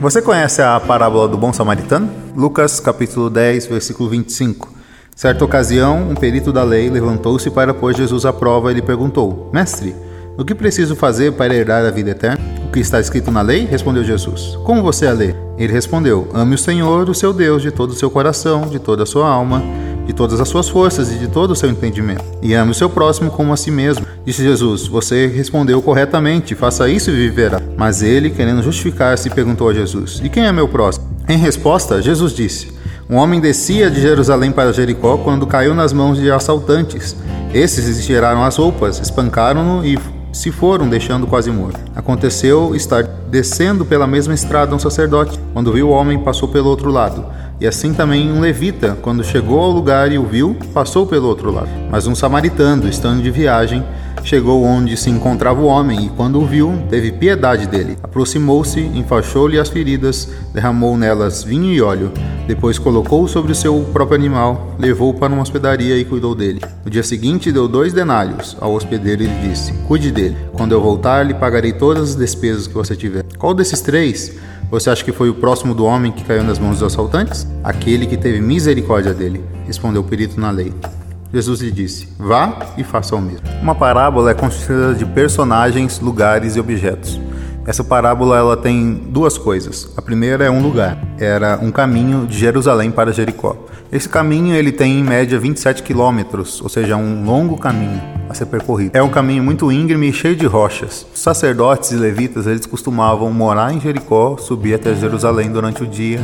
Você conhece a parábola do bom samaritano? Lucas capítulo 10, versículo 25. Certa ocasião, um perito da lei levantou-se para pôr Jesus à prova e lhe perguntou: Mestre, o que preciso fazer para herdar a vida eterna? O que está escrito na lei? Respondeu Jesus. Como você a lê? Ele respondeu: Ame o Senhor, o seu Deus, de todo o seu coração, de toda a sua alma, de todas as suas forças e de todo o seu entendimento. E ame o seu próximo como a si mesmo. Disse Jesus: Você respondeu corretamente, faça isso e viverá. Mas ele, querendo justificar-se, perguntou a Jesus: E quem é meu próximo? Em resposta, Jesus disse: Um homem descia de Jerusalém para Jericó quando caiu nas mãos de assaltantes. Esses tiraram as roupas, espancaram-no e se foram, deixando quase morto. Aconteceu estar descendo pela mesma estrada um sacerdote. Quando viu o homem, passou pelo outro lado. E assim também um levita, quando chegou ao lugar e o viu, passou pelo outro lado. Mas um samaritano, estando de viagem, chegou onde se encontrava o homem e, quando o viu, teve piedade dele. Aproximou-se, enfaixou-lhe as feridas, derramou nelas vinho e óleo. Depois colocou-o sobre o seu próprio animal, levou-o para uma hospedaria e cuidou dele. No dia seguinte, deu dois denários ao hospedeiro e lhe disse: Cuide dele. Quando eu voltar, lhe pagarei todas as despesas que você tiver. Qual desses três você acha que foi o próximo do homem que caiu nas mãos dos assaltantes? Aquele que teve misericórdia dele, respondeu o perito na lei. Jesus lhe disse: Vá e faça o mesmo. Uma parábola é constituída de personagens, lugares e objetos. Essa parábola ela tem duas coisas. A primeira é um lugar. Era um caminho de Jerusalém para Jericó. Esse caminho ele tem em média 27 quilômetros, ou seja, um longo caminho a ser percorrido. É um caminho muito íngreme e cheio de rochas. Os sacerdotes e levitas eles costumavam morar em Jericó, subir até Jerusalém durante o dia,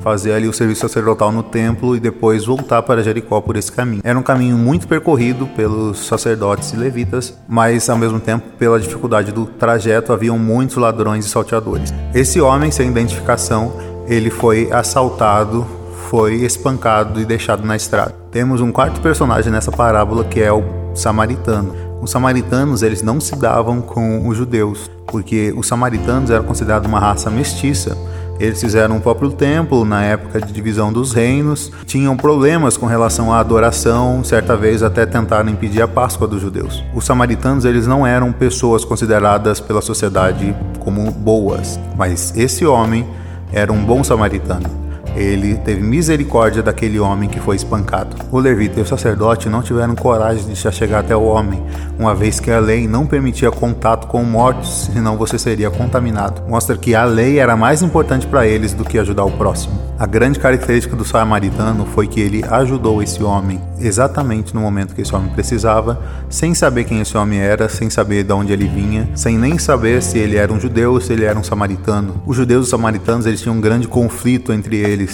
fazer ali o serviço sacerdotal no templo e depois voltar para Jericó por esse caminho. Era um caminho muito percorrido pelos sacerdotes e levitas, mas ao mesmo tempo, pela dificuldade do trajeto, haviam muitos ladrões e salteadores. Esse homem, sem identificação, ele foi assaltado, foi espancado e deixado na estrada. Temos um quarto personagem nessa parábola que é o samaritano. Os samaritanos eles não se davam com os judeus, porque os samaritanos eram considerados uma raça mestiça. Eles fizeram o próprio templo na época de divisão dos reinos, tinham problemas com relação à adoração, certa vez até tentaram impedir a Páscoa dos judeus. Os samaritanos eles não eram pessoas consideradas pela sociedade como boas, mas esse homem era um bom samaritano ele teve misericórdia daquele homem que foi espancado. O levita e o sacerdote não tiveram coragem de se chegar até o homem, uma vez que a lei não permitia contato com mortos, senão você seria contaminado. Mostra que a lei era mais importante para eles do que ajudar o próximo. A grande característica do samaritano foi que ele ajudou esse homem exatamente no momento que esse homem precisava, sem saber quem esse homem era, sem saber de onde ele vinha, sem nem saber se ele era um judeu ou se ele era um samaritano. Os judeus e os samaritanos eles tinham um grande conflito entre eles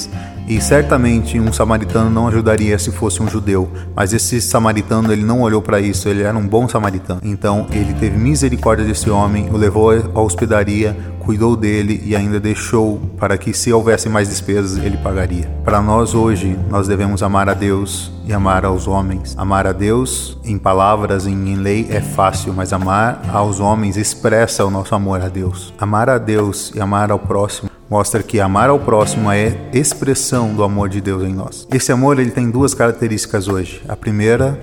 e certamente um samaritano não ajudaria se fosse um judeu, mas esse samaritano ele não olhou para isso, ele era um bom samaritano. Então ele teve misericórdia desse homem, o levou à hospedaria, cuidou dele e ainda deixou para que se houvesse mais despesas ele pagaria. Para nós hoje, nós devemos amar a Deus e amar aos homens. Amar a Deus em palavras, em lei é fácil, mas amar aos homens expressa o nosso amor a Deus. Amar a Deus e amar ao próximo mostra que amar ao próximo é expressão do amor de Deus em nós. Esse amor ele tem duas características hoje. A primeira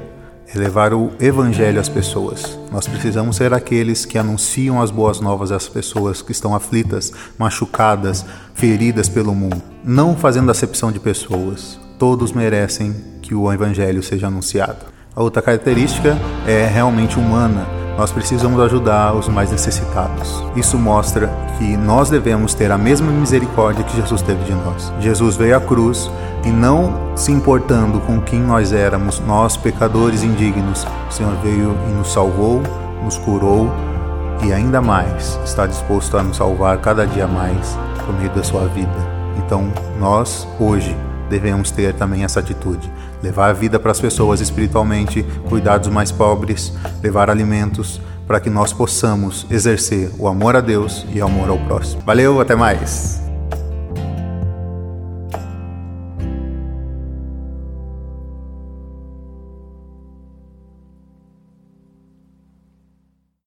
é levar o evangelho às pessoas. Nós precisamos ser aqueles que anunciam as boas novas às pessoas que estão aflitas, machucadas, feridas pelo mundo, não fazendo acepção de pessoas. Todos merecem que o evangelho seja anunciado. A outra característica é realmente humana nós precisamos ajudar os mais necessitados. Isso mostra que nós devemos ter a mesma misericórdia que Jesus teve de nós. Jesus veio à cruz e não se importando com quem nós éramos, nós pecadores indignos, o Senhor veio e nos salvou, nos curou e ainda mais está disposto a nos salvar cada dia mais por meio da sua vida. Então, nós hoje devemos ter também essa atitude. Levar a vida para as pessoas espiritualmente, cuidar dos mais pobres, levar alimentos, para que nós possamos exercer o amor a Deus e o amor ao próximo. Valeu, até mais!